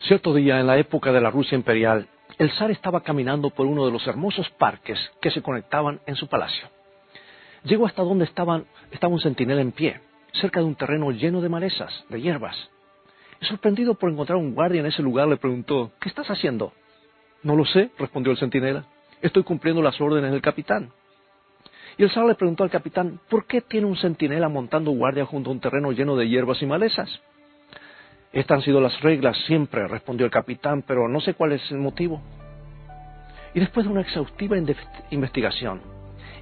Cierto día, en la época de la Rusia imperial, el zar estaba caminando por uno de los hermosos parques que se conectaban en su palacio. Llegó hasta donde estaban, estaba un centinela en pie, cerca de un terreno lleno de malezas, de hierbas. Sorprendido por encontrar un guardia en ese lugar, le preguntó, ¿qué estás haciendo? No lo sé, respondió el centinela. Estoy cumpliendo las órdenes del capitán. Y el zar le preguntó al capitán, ¿por qué tiene un centinela montando guardia junto a un terreno lleno de hierbas y malezas? Estas han sido las reglas siempre, respondió el capitán, pero no sé cuál es el motivo. Y después de una exhaustiva investigación,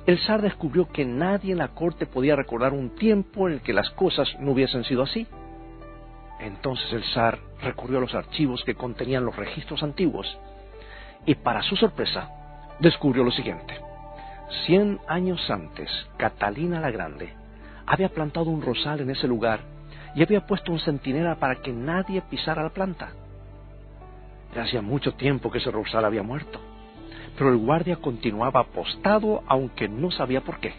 el zar descubrió que nadie en la corte podía recordar un tiempo en el que las cosas no hubiesen sido así. Entonces el zar recurrió a los archivos que contenían los registros antiguos y para su sorpresa descubrió lo siguiente. Cien años antes, Catalina la Grande había plantado un rosal en ese lugar y había puesto un centinela para que nadie pisara la planta. Ya hacía mucho tiempo que ese rosal había muerto, pero el guardia continuaba apostado aunque no sabía por qué.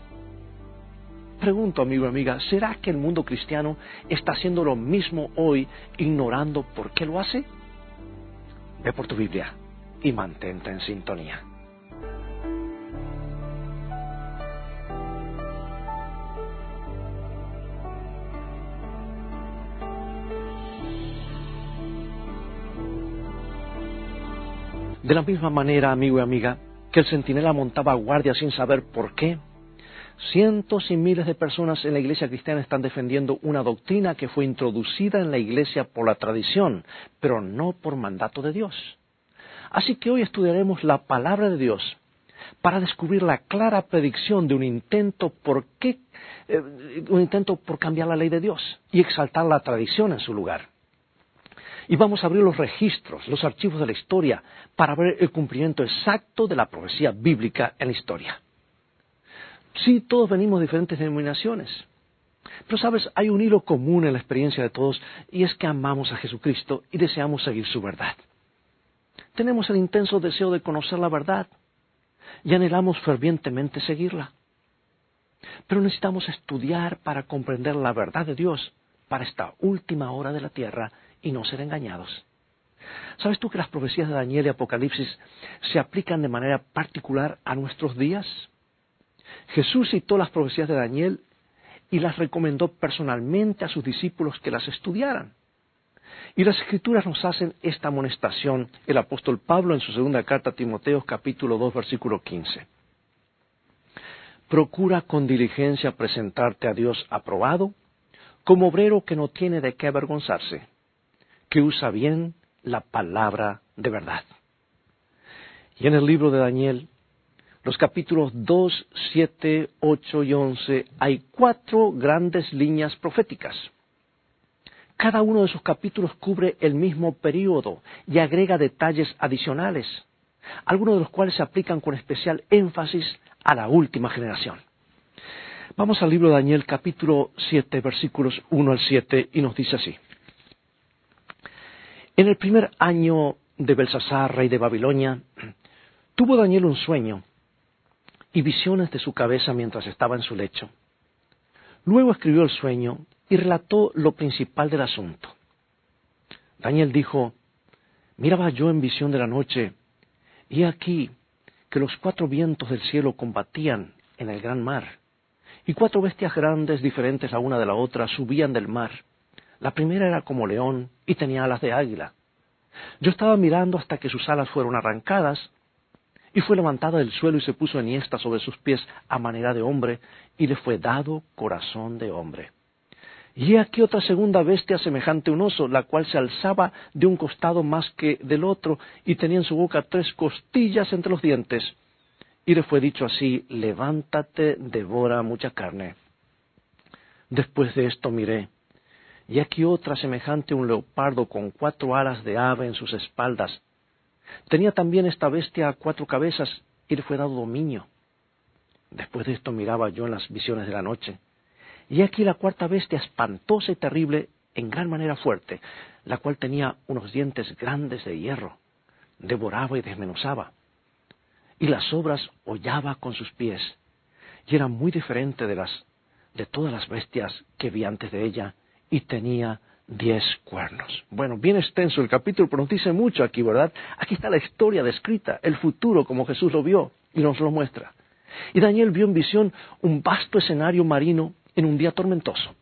Pregunto, amigo y amiga, ¿será que el mundo cristiano está haciendo lo mismo hoy ignorando por qué lo hace? Ve por tu Biblia y mantente en sintonía. De la misma manera, amigo y amiga, que el centinela montaba guardia sin saber por qué, cientos y miles de personas en la iglesia cristiana están defendiendo una doctrina que fue introducida en la iglesia por la tradición, pero no por mandato de Dios. Así que hoy estudiaremos la palabra de Dios para descubrir la clara predicción de un intento por qué, eh, un intento por cambiar la ley de Dios y exaltar la tradición en su lugar. Y vamos a abrir los registros, los archivos de la historia, para ver el cumplimiento exacto de la profecía bíblica en la historia. Sí, todos venimos de diferentes denominaciones. Pero sabes, hay un hilo común en la experiencia de todos y es que amamos a Jesucristo y deseamos seguir su verdad. Tenemos el intenso deseo de conocer la verdad y anhelamos fervientemente seguirla. Pero necesitamos estudiar para comprender la verdad de Dios para esta última hora de la tierra y no ser engañados. ¿Sabes tú que las profecías de Daniel y Apocalipsis se aplican de manera particular a nuestros días? Jesús citó las profecías de Daniel y las recomendó personalmente a sus discípulos que las estudiaran. Y las escrituras nos hacen esta amonestación, el apóstol Pablo en su segunda carta a Timoteo capítulo 2 versículo 15. Procura con diligencia presentarte a Dios aprobado, como obrero que no tiene de qué avergonzarse que usa bien la palabra de verdad. Y en el libro de Daniel, los capítulos 2, 7, 8 y 11, hay cuatro grandes líneas proféticas. Cada uno de esos capítulos cubre el mismo período y agrega detalles adicionales, algunos de los cuales se aplican con especial énfasis a la última generación. Vamos al libro de Daniel capítulo 7 versículos 1 al 7 y nos dice así. En el primer año de Belsasar, rey de Babilonia, tuvo Daniel un sueño y visiones de su cabeza mientras estaba en su lecho. Luego escribió el sueño y relató lo principal del asunto. Daniel dijo, miraba yo en visión de la noche, y aquí que los cuatro vientos del cielo combatían en el gran mar, y cuatro bestias grandes diferentes la una de la otra subían del mar la primera era como león y tenía alas de águila. Yo estaba mirando hasta que sus alas fueron arrancadas y fue levantada del suelo y se puso enhiesta sobre sus pies a manera de hombre y le fue dado corazón de hombre. Y aquí otra segunda bestia semejante a un oso, la cual se alzaba de un costado más que del otro y tenía en su boca tres costillas entre los dientes. Y le fue dicho así, levántate, devora mucha carne. Después de esto miré, y aquí otra semejante a un leopardo con cuatro alas de ave en sus espaldas. Tenía también esta bestia cuatro cabezas y le fue dado dominio. Después de esto miraba yo en las visiones de la noche. Y aquí la cuarta bestia espantosa y terrible, en gran manera fuerte, la cual tenía unos dientes grandes de hierro, devoraba y desmenuzaba. Y las obras hollaba con sus pies, y era muy diferente de las de todas las bestias que vi antes de ella, y tenía diez cuernos. Bueno, bien extenso el capítulo, pero nos dice mucho aquí, ¿verdad? Aquí está la historia descrita, el futuro como Jesús lo vio y nos lo muestra. Y Daniel vio en visión un vasto escenario marino en un día tormentoso.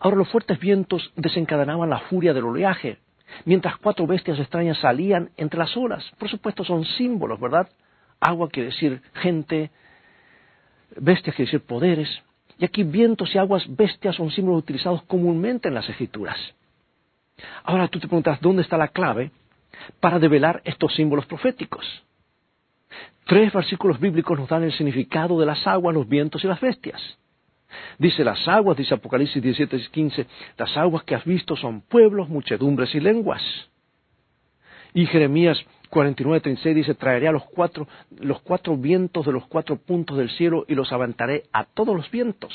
Ahora los fuertes vientos desencadenaban la furia del oleaje, mientras cuatro bestias extrañas salían entre las olas. Por supuesto son símbolos, ¿verdad? Agua quiere decir gente, bestias quiere decir poderes. Y aquí vientos y aguas bestias son símbolos utilizados comúnmente en las escrituras. Ahora tú te preguntas, ¿dónde está la clave para develar estos símbolos proféticos? Tres versículos bíblicos nos dan el significado de las aguas, los vientos y las bestias. Dice las aguas, dice Apocalipsis 17 y 15, las aguas que has visto son pueblos, muchedumbres y lenguas. Y Jeremías 49, 36 dice, traeré a los cuatro, los cuatro vientos de los cuatro puntos del cielo y los aventaré a todos los vientos.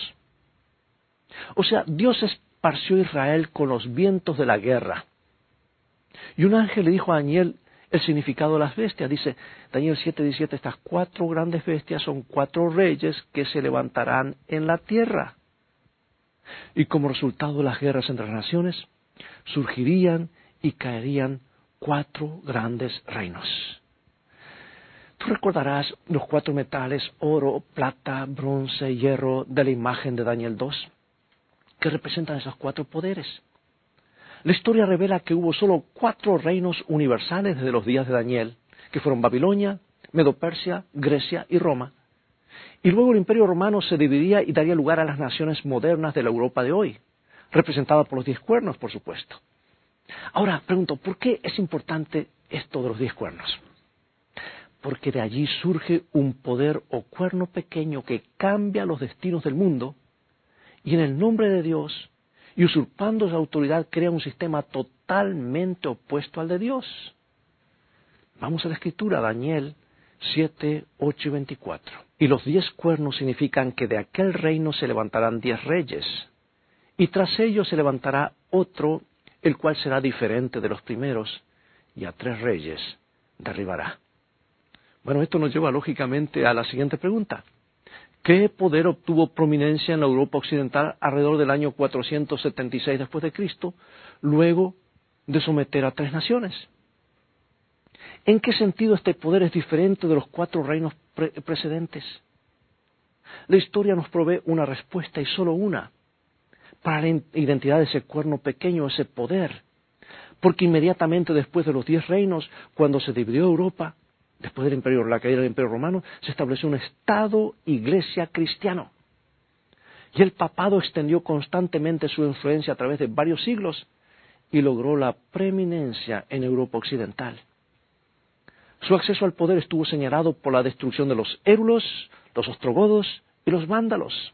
O sea, Dios esparció a Israel con los vientos de la guerra. Y un ángel le dijo a Daniel el significado de las bestias. Dice Daniel 7, 17, estas cuatro grandes bestias son cuatro reyes que se levantarán en la tierra. Y como resultado de las guerras entre las naciones, surgirían y caerían cuatro grandes reinos. Tú recordarás los cuatro metales, oro, plata, bronce, hierro, de la imagen de Daniel 2, que representan esos cuatro poderes. La historia revela que hubo solo cuatro reinos universales desde los días de Daniel, que fueron Babilonia, Medo-Persia, Grecia y Roma. Y luego el imperio romano se dividía y daría lugar a las naciones modernas de la Europa de hoy, representadas por los diez cuernos, por supuesto. Ahora, pregunto, ¿por qué es importante esto de los diez cuernos? Porque de allí surge un poder o cuerno pequeño que cambia los destinos del mundo y en el nombre de Dios y usurpando su autoridad crea un sistema totalmente opuesto al de Dios. Vamos a la escritura, Daniel 7, 8 y 24. Y los diez cuernos significan que de aquel reino se levantarán diez reyes, y tras ellos se levantará otro el cual será diferente de los primeros, y a tres reyes derribará. Bueno, esto nos lleva lógicamente a la siguiente pregunta. ¿Qué poder obtuvo prominencia en la Europa occidental alrededor del año 476 después de Cristo, luego de someter a tres naciones? ¿En qué sentido este poder es diferente de los cuatro reinos precedentes? La historia nos provee una respuesta y solo una para la identidad de ese cuerno pequeño, ese poder. Porque inmediatamente después de los diez reinos, cuando se dividió Europa, después del imperio, la caída del imperio romano, se estableció un Estado iglesia cristiano. Y el papado extendió constantemente su influencia a través de varios siglos y logró la preeminencia en Europa occidental. Su acceso al poder estuvo señalado por la destrucción de los érulos, los ostrogodos y los vándalos.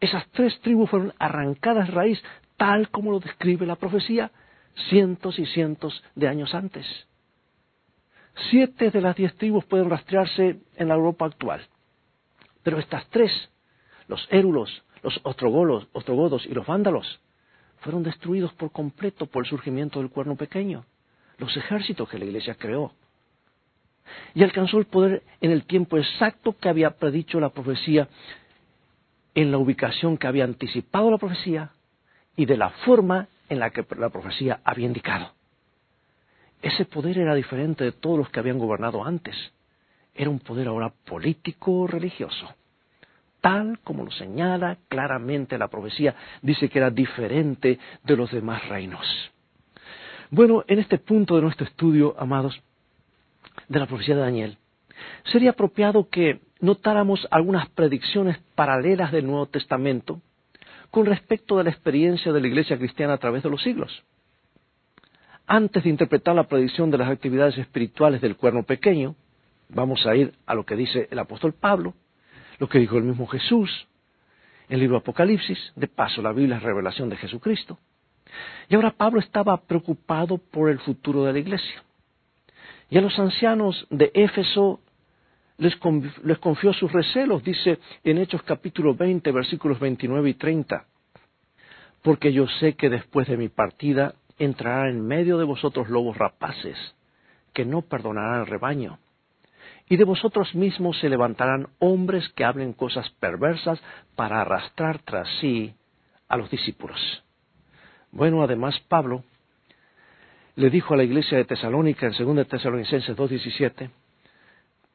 Esas tres tribus fueron arrancadas raíz, tal como lo describe la profecía, cientos y cientos de años antes. Siete de las diez tribus pueden rastrearse en la Europa actual. Pero estas tres, los érulos, los ostrogodos y los vándalos, fueron destruidos por completo por el surgimiento del cuerno pequeño, los ejércitos que la iglesia creó. Y alcanzó el poder en el tiempo exacto que había predicho la profecía en la ubicación que había anticipado la profecía y de la forma en la que la profecía había indicado. Ese poder era diferente de todos los que habían gobernado antes. Era un poder ahora político religioso. Tal como lo señala claramente la profecía, dice que era diferente de los demás reinos. Bueno, en este punto de nuestro estudio, amados, de la profecía de Daniel, sería apropiado que notáramos algunas predicciones paralelas del Nuevo Testamento con respecto de la experiencia de la Iglesia cristiana a través de los siglos. Antes de interpretar la predicción de las actividades espirituales del cuerno pequeño, vamos a ir a lo que dice el apóstol Pablo, lo que dijo el mismo Jesús, en el libro Apocalipsis, de paso la Biblia es revelación de Jesucristo. Y ahora Pablo estaba preocupado por el futuro de la iglesia. Y a los ancianos de Éfeso les, confió sus recelos, dice en Hechos capítulo 20, versículos 29 y 30. Porque yo sé que después de mi partida entrarán en medio de vosotros lobos rapaces, que no perdonarán el rebaño. Y de vosotros mismos se levantarán hombres que hablen cosas perversas para arrastrar tras sí a los discípulos. Bueno, además Pablo le dijo a la iglesia de Tesalónica en 2 Tesalonicenses 2.17,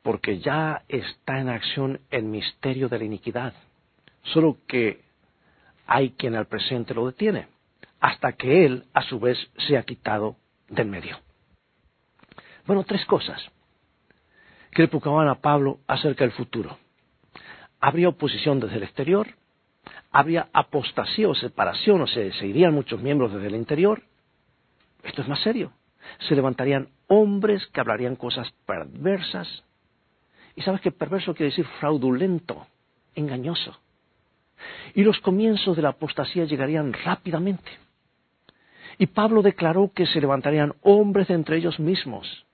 porque ya está en acción el misterio de la iniquidad, solo que hay quien al presente lo detiene, hasta que él a su vez sea quitado del medio. Bueno, tres cosas que le preocupaban a Pablo acerca del futuro. Habría oposición desde el exterior, habría apostasía o separación, o se irían muchos miembros desde el interior. Esto es más serio. Se levantarían hombres que hablarían cosas perversas. Y sabes que perverso quiere decir fraudulento, engañoso. Y los comienzos de la apostasía llegarían rápidamente. Y Pablo declaró que se levantarían hombres de entre ellos mismos.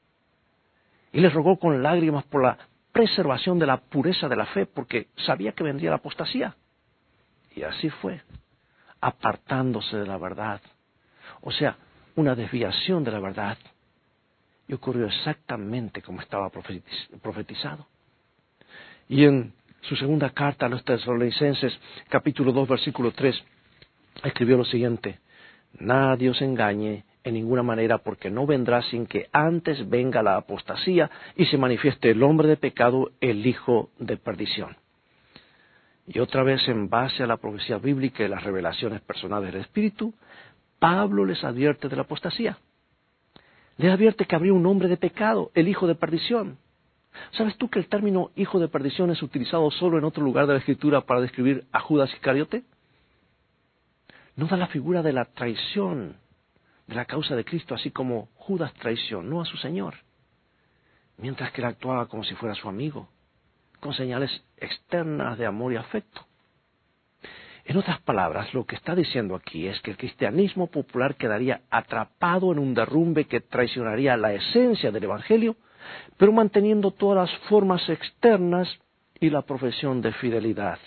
Y les rogó con lágrimas por la preservación de la pureza de la fe, porque sabía que vendría la apostasía. Y así fue, apartándose de la verdad. O sea, una desviación de la verdad. Y ocurrió exactamente como estaba profetizado. Y en su segunda carta a los tesalonicenses, capítulo 2, versículo 3, escribió lo siguiente, Nadie os engañe en ninguna manera, porque no vendrá sin que antes venga la apostasía y se manifieste el hombre de pecado, el hijo de perdición. Y otra vez, en base a la profecía bíblica y las revelaciones personales del Espíritu, Pablo les advierte de la apostasía. Les advierte que habría un hombre de pecado, el hijo de perdición. ¿Sabes tú que el término hijo de perdición es utilizado solo en otro lugar de la Escritura para describir a Judas Iscariote? No da la figura de la traición de la causa de Cristo, así como Judas traicionó a su Señor, mientras que él actuaba como si fuera su amigo, con señales externas de amor y afecto. En otras palabras, lo que está diciendo aquí es que el cristianismo popular quedaría atrapado en un derrumbe que traicionaría la esencia del Evangelio, pero manteniendo todas las formas externas y la profesión de fidelidad.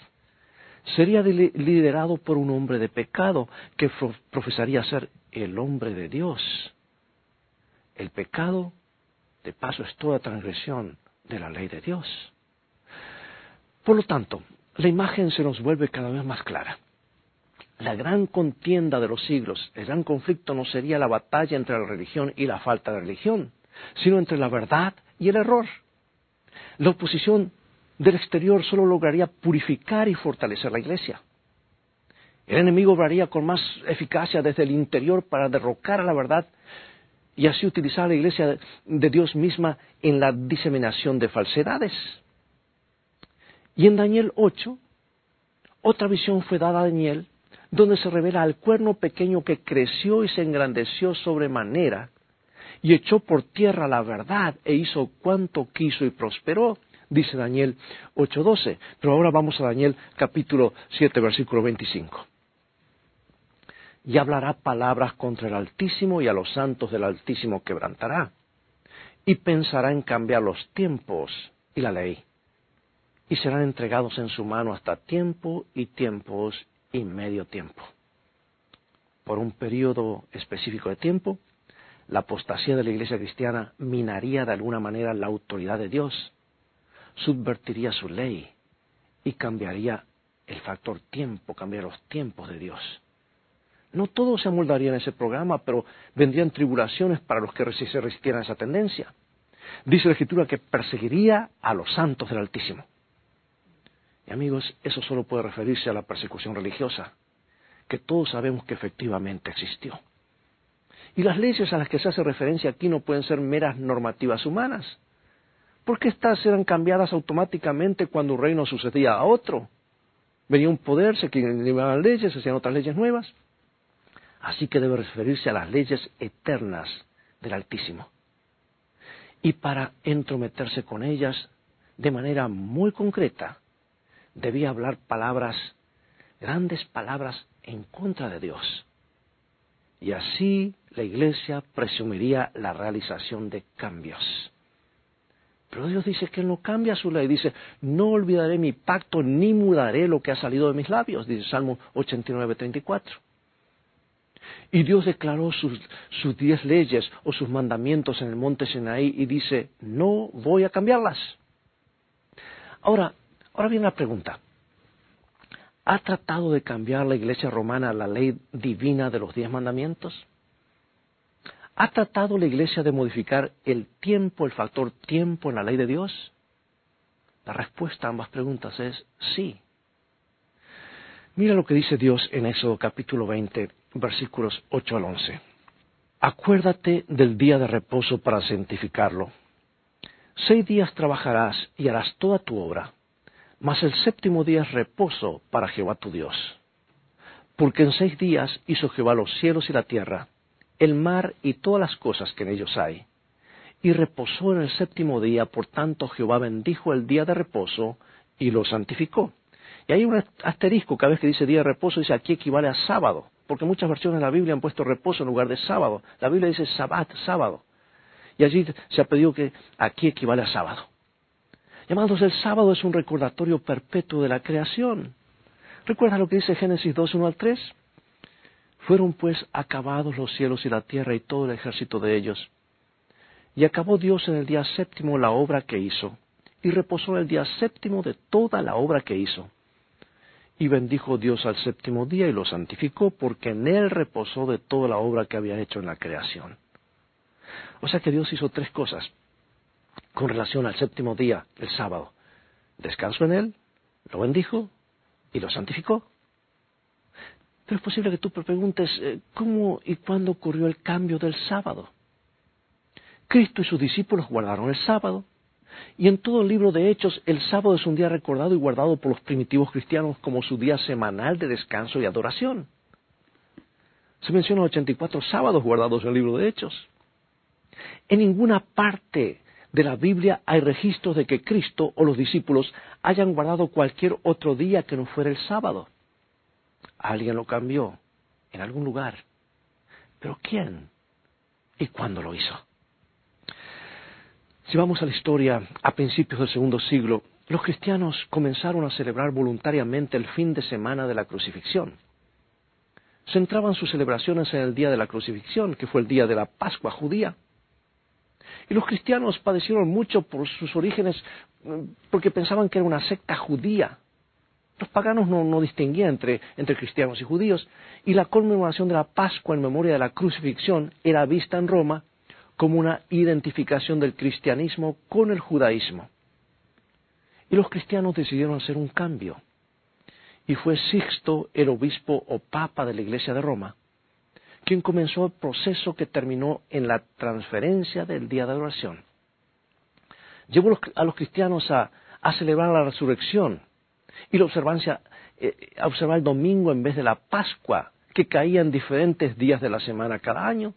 Sería liderado por un hombre de pecado que profesaría ser el hombre de Dios. El pecado, de paso, es toda transgresión de la ley de Dios. Por lo tanto, la imagen se nos vuelve cada vez más clara. La gran contienda de los siglos, el gran conflicto no sería la batalla entre la religión y la falta de religión, sino entre la verdad y el error. La oposición del exterior solo lograría purificar y fortalecer la iglesia. El enemigo obraría con más eficacia desde el interior para derrocar a la verdad y así utilizar a la iglesia de Dios misma en la diseminación de falsedades. Y en Daniel 8, otra visión fue dada a Daniel, donde se revela al cuerno pequeño que creció y se engrandeció sobremanera, y echó por tierra la verdad e hizo cuanto quiso y prosperó, dice Daniel 8:12. Pero ahora vamos a Daniel capítulo 7, versículo 25. Y hablará palabras contra el Altísimo y a los santos del Altísimo quebrantará, y pensará en cambiar los tiempos y la ley y serán entregados en su mano hasta tiempo y tiempos y medio tiempo. Por un periodo específico de tiempo, la apostasía de la Iglesia cristiana minaría de alguna manera la autoridad de Dios, subvertiría su ley y cambiaría el factor tiempo, cambiaría los tiempos de Dios. No todo se amoldaría en ese programa, pero vendrían tribulaciones para los que se resistieran a esa tendencia. Dice la Escritura que perseguiría a los santos del Altísimo. Y amigos, eso solo puede referirse a la persecución religiosa, que todos sabemos que efectivamente existió. Y las leyes a las que se hace referencia aquí no pueden ser meras normativas humanas, porque éstas eran cambiadas automáticamente cuando un reino sucedía a otro. Venía un poder, se eliminaban leyes, se hacían otras leyes nuevas. Así que debe referirse a las leyes eternas del Altísimo. Y para entrometerse con ellas de manera muy concreta, debía hablar palabras, grandes palabras en contra de Dios. Y así la iglesia presumiría la realización de cambios. Pero Dios dice que no cambia su ley. Dice, no olvidaré mi pacto ni mudaré lo que ha salido de mis labios, dice Salmo 89, 34. Y Dios declaró sus, sus diez leyes o sus mandamientos en el monte Sinaí y dice, no voy a cambiarlas. Ahora, Ahora viene la pregunta. ¿Ha tratado de cambiar la iglesia romana la ley divina de los diez mandamientos? ¿Ha tratado la iglesia de modificar el tiempo, el factor tiempo en la ley de Dios? La respuesta a ambas preguntas es sí. Mira lo que dice Dios en Éxodo capítulo 20, versículos 8 al 11. Acuérdate del día de reposo para santificarlo. Seis días trabajarás y harás toda tu obra, mas el séptimo día es reposo para Jehová tu Dios. Porque en seis días hizo Jehová los cielos y la tierra, el mar y todas las cosas que en ellos hay. Y reposó en el séptimo día, por tanto Jehová bendijo el día de reposo y lo santificó. Y hay un asterisco cada vez que dice día de reposo, dice aquí equivale a sábado, porque muchas versiones de la Biblia han puesto reposo en lugar de sábado. La Biblia dice sabbat, sábado. Y allí se ha pedido que aquí equivale a sábado. Llamados, el sábado es un recordatorio perpetuo de la creación. ¿Recuerda lo que dice Génesis 2, 1 al 3? Fueron pues acabados los cielos y la tierra y todo el ejército de ellos. Y acabó Dios en el día séptimo la obra que hizo, y reposó en el día séptimo de toda la obra que hizo. Y bendijo Dios al séptimo día y lo santificó, porque en él reposó de toda la obra que había hecho en la creación. O sea que Dios hizo tres cosas con relación al séptimo día, el sábado. Descansó en él, lo bendijo y lo santificó. Pero es posible que tú te preguntes eh, cómo y cuándo ocurrió el cambio del sábado. Cristo y sus discípulos guardaron el sábado, y en todo el libro de Hechos, el sábado es un día recordado y guardado por los primitivos cristianos como su día semanal de descanso y adoración. Se mencionan 84 sábados guardados en el libro de Hechos. En ninguna parte de la Biblia hay registros de que Cristo o los discípulos hayan guardado cualquier otro día que no fuera el sábado. Alguien lo cambió en algún lugar. ¿Pero quién? ¿Y cuándo lo hizo? Si vamos a la historia, a principios del segundo siglo, los cristianos comenzaron a celebrar voluntariamente el fin de semana de la crucifixión. Centraban sus celebraciones en el día de la crucifixión, que fue el día de la Pascua judía. Y los cristianos padecieron mucho por sus orígenes porque pensaban que era una secta judía. Los paganos no, distinguían entre, entre cristianos y judíos, y la conmemoración de la Pascua en memoria de la crucifixión era vista en Roma como una identificación del cristianismo con el judaísmo. Y los cristianos decidieron hacer un cambio. Y fue Sixto, el obispo o papa de la Iglesia de Roma, quien comenzó el proceso que terminó en la transferencia del día de adoración. Llevó a los cristianos a, celebrar la resurrección y la observancia, eh, a observar el domingo en vez de la Pascua, que caía en diferentes días de la semana cada año.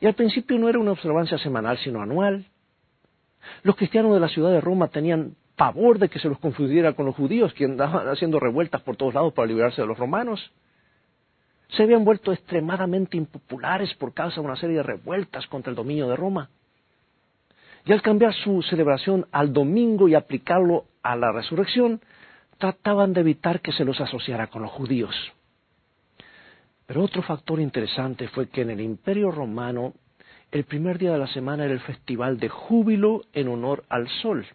Y al principio no era una observancia semanal, sino anual. Los cristianos de la ciudad de Roma tenían pavor de que se los confundiera con los judíos, que andaban haciendo revueltas por todos lados para liberarse de los romanos. Se habían vuelto extremadamente impopulares por causa de una serie de revueltas contra el dominio de Roma. Y al cambiar su celebración al domingo y aplicarlo a la resurrección, trataban de evitar que se los asociara con los judíos. Pero otro factor interesante fue que en el Imperio Romano el primer día de la semana era el festival de júbilo en honor al sol.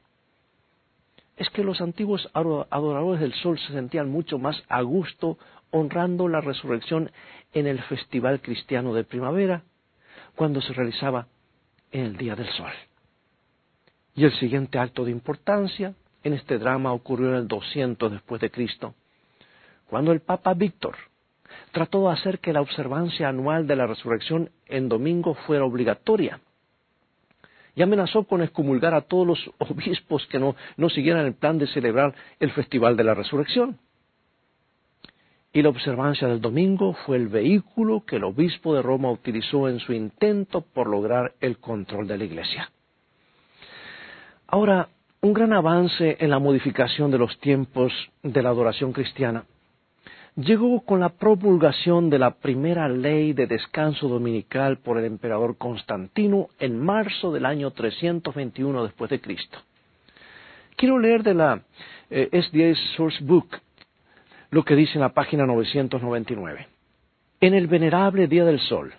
Es que los antiguos adoradores del sol se sentían mucho más a gusto honrando la resurrección en el festival cristiano de primavera, cuando se realizaba en el día del sol. Y el siguiente acto de importancia en este drama ocurrió en el 200 después de Cristo, cuando el Papa Víctor trató de hacer que la observancia anual de la resurrección en domingo fuera obligatoria. Y amenazó con excomulgar a todos los obispos que no, no siguieran el plan de celebrar el festival de la resurrección. Y la observancia del domingo fue el vehículo que el obispo de Roma utilizó en su intento por lograr el control de la iglesia. Ahora, un gran avance en la modificación de los tiempos de la adoración cristiana llegó con la promulgación de la primera ley de descanso dominical por el emperador Constantino en marzo del año 321 después de Cristo. Quiero leer de la eh, SDA Source Book lo que dice en la página 999. En el venerable día del sol,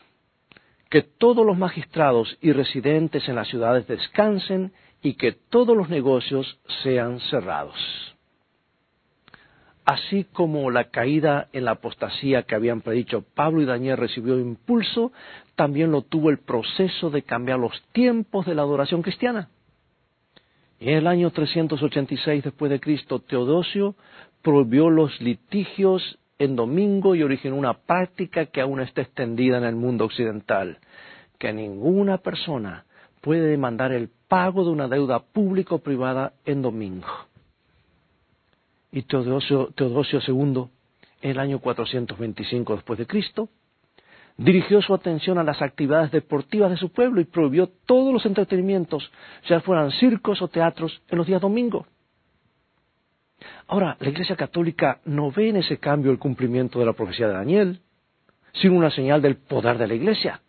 que todos los magistrados y residentes en las ciudades descansen y que todos los negocios sean cerrados. así como la caída en la apostasía que habían predicho Pablo y Daniel recibió impulso, también lo tuvo el proceso de cambiar los tiempos de la adoración cristiana. En el año 386 después de Cristo, Teodosio prohibió los litigios en domingo y originó una práctica que aún está extendida en el mundo occidental, que ninguna persona puede demandar el pago de una deuda pública o privada en domingo. Y Teodosio, II, en el año 425 después de Cristo, dirigió su atención a las actividades deportivas de su pueblo y prohibió todos los entretenimientos, ya fueran circos o teatros, en los días domingos. Ahora, la Iglesia Católica no ve en ese cambio el cumplimiento de la profecía de Daniel, sino una señal del poder de la Iglesia.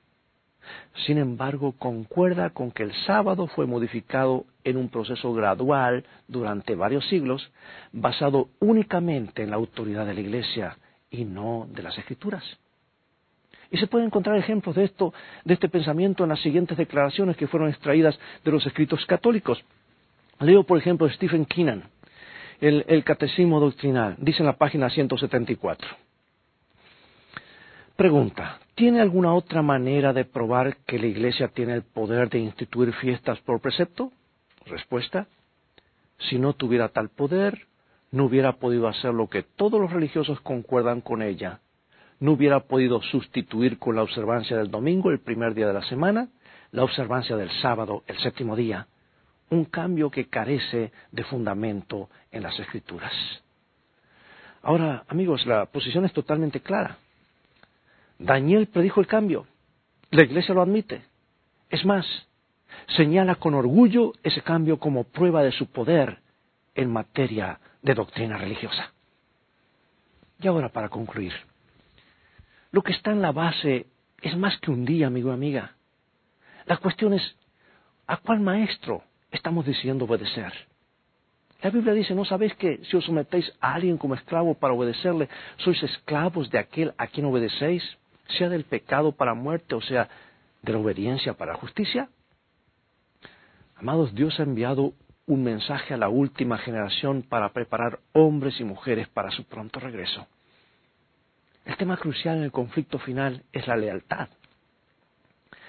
Sin embargo, concuerda con que el sábado fue modificado en un proceso gradual durante varios siglos, basado únicamente en la autoridad de la Iglesia y no de las Escrituras. Y se pueden encontrar ejemplos de esto, de este pensamiento en las siguientes declaraciones que fueron extraídas de los escritos católicos. Leo, por ejemplo, Stephen Keenan, el, Catecismo Doctrinal, dice en la página 174. Pregunta, ¿tiene alguna otra manera de probar que la Iglesia tiene el poder de instituir fiestas por precepto? Respuesta, si no tuviera tal poder, no hubiera podido hacer lo que todos los religiosos concuerdan con ella, no hubiera podido sustituir con la observancia del domingo, el primer día de la semana, la observancia del sábado, el séptimo día, un cambio que carece de fundamento en las escrituras. Ahora, amigos, la posición es totalmente clara. Daniel predijo el cambio, la iglesia lo admite. Es más, señala con orgullo ese cambio como prueba de su poder en materia de doctrina religiosa. Y ahora, para concluir, lo que está en la base es más que un día, amigo y amiga. La cuestión es, ¿a cuál maestro estamos decidiendo obedecer? La Biblia dice, ¿no sabéis que si os sometéis a alguien como esclavo para obedecerle, sois esclavos de aquel a quien obedecéis, sea del pecado para muerte o sea de la obediencia para justicia? Amados, Dios ha enviado un mensaje a la última generación para preparar hombres y mujeres para su pronto regreso. El tema crucial en el conflicto final es la lealtad.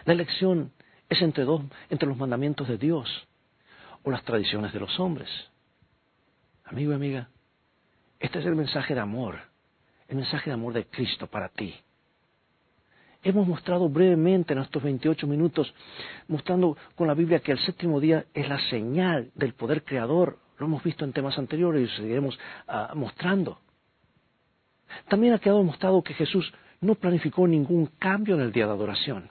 La elección es entre, dos, entre los mandamientos de Dios o las tradiciones de los hombres. Amigo y amiga, este es el mensaje de amor, el mensaje de amor de Cristo para ti. Hemos mostrado brevemente en estos 28 minutos, mostrando con la Biblia que el séptimo día es la señal del poder creador. Lo hemos visto en temas anteriores y seguiremos uh, mostrando. También ha quedado demostrado que Jesús no planificó ningún cambio en el día de adoración.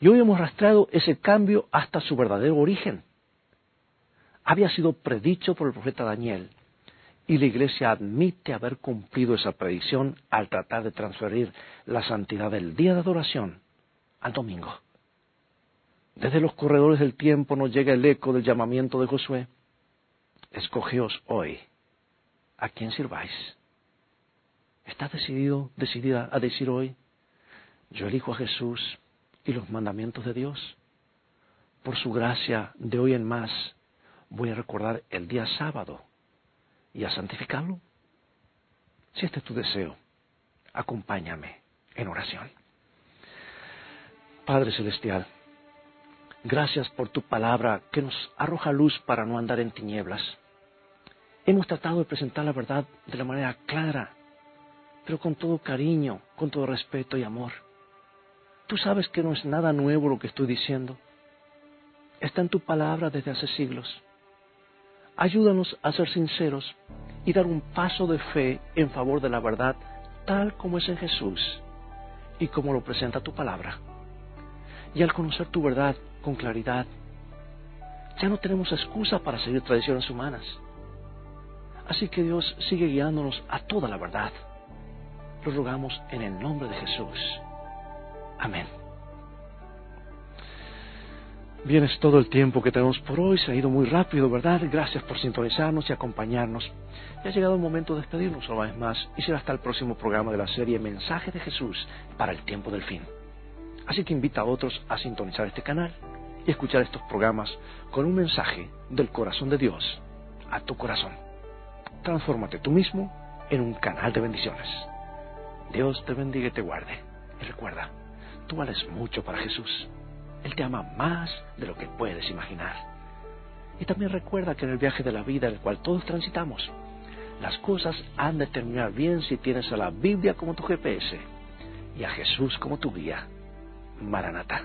Y hoy hemos rastreado ese cambio hasta su verdadero origen. Había sido predicho por el profeta Daniel y la Iglesia admite haber cumplido esa predicción al tratar de transferir la santidad del día de adoración al domingo. Desde los corredores del tiempo nos llega el eco del llamamiento de Josué. Escogeos hoy a quién sirváis ¿Estás decidido, decidida a decir hoy, yo elijo a Jesús y los mandamientos de Dios? Por su gracia, de hoy en más, voy a recordar el día sábado y a santificarlo. Si este es tu deseo, acompáñame en oración. Padre Celestial, gracias por tu palabra que nos arroja luz para no andar en tinieblas. Hemos tratado de presentar la verdad de la manera clara pero con todo cariño, con todo respeto y amor. Tú sabes que no es nada nuevo lo que estoy diciendo. Está en tu palabra desde hace siglos. Ayúdanos a ser sinceros y dar un paso de fe en favor de la verdad tal como es en Jesús y como lo presenta tu palabra. Y al conocer tu verdad con claridad, ya no tenemos excusa para seguir tradiciones humanas. Así que Dios sigue guiándonos a toda la verdad. Lo rogamos en el nombre de Jesús. Amén. Bien, es todo el tiempo que tenemos por hoy. Se ha ido muy rápido, ¿verdad? Gracias por sintonizarnos y acompañarnos. Ya ha llegado el momento de despedirnos una vez más y será hasta el próximo programa de la serie Mensaje de Jesús para el tiempo del fin. Así que invita a otros a sintonizar este canal y escuchar estos programas con un mensaje del corazón de Dios a tu corazón. Transfórmate tú mismo en un canal de bendiciones. Dios te bendiga y te guarde. Y recuerda, tú vales mucho para Jesús. Él te ama más de lo que puedes imaginar. Y también recuerda que en el viaje de la vida en el cual todos transitamos, las cosas han de terminar bien si tienes a la Biblia como tu GPS y a Jesús como tu guía. Maranatá.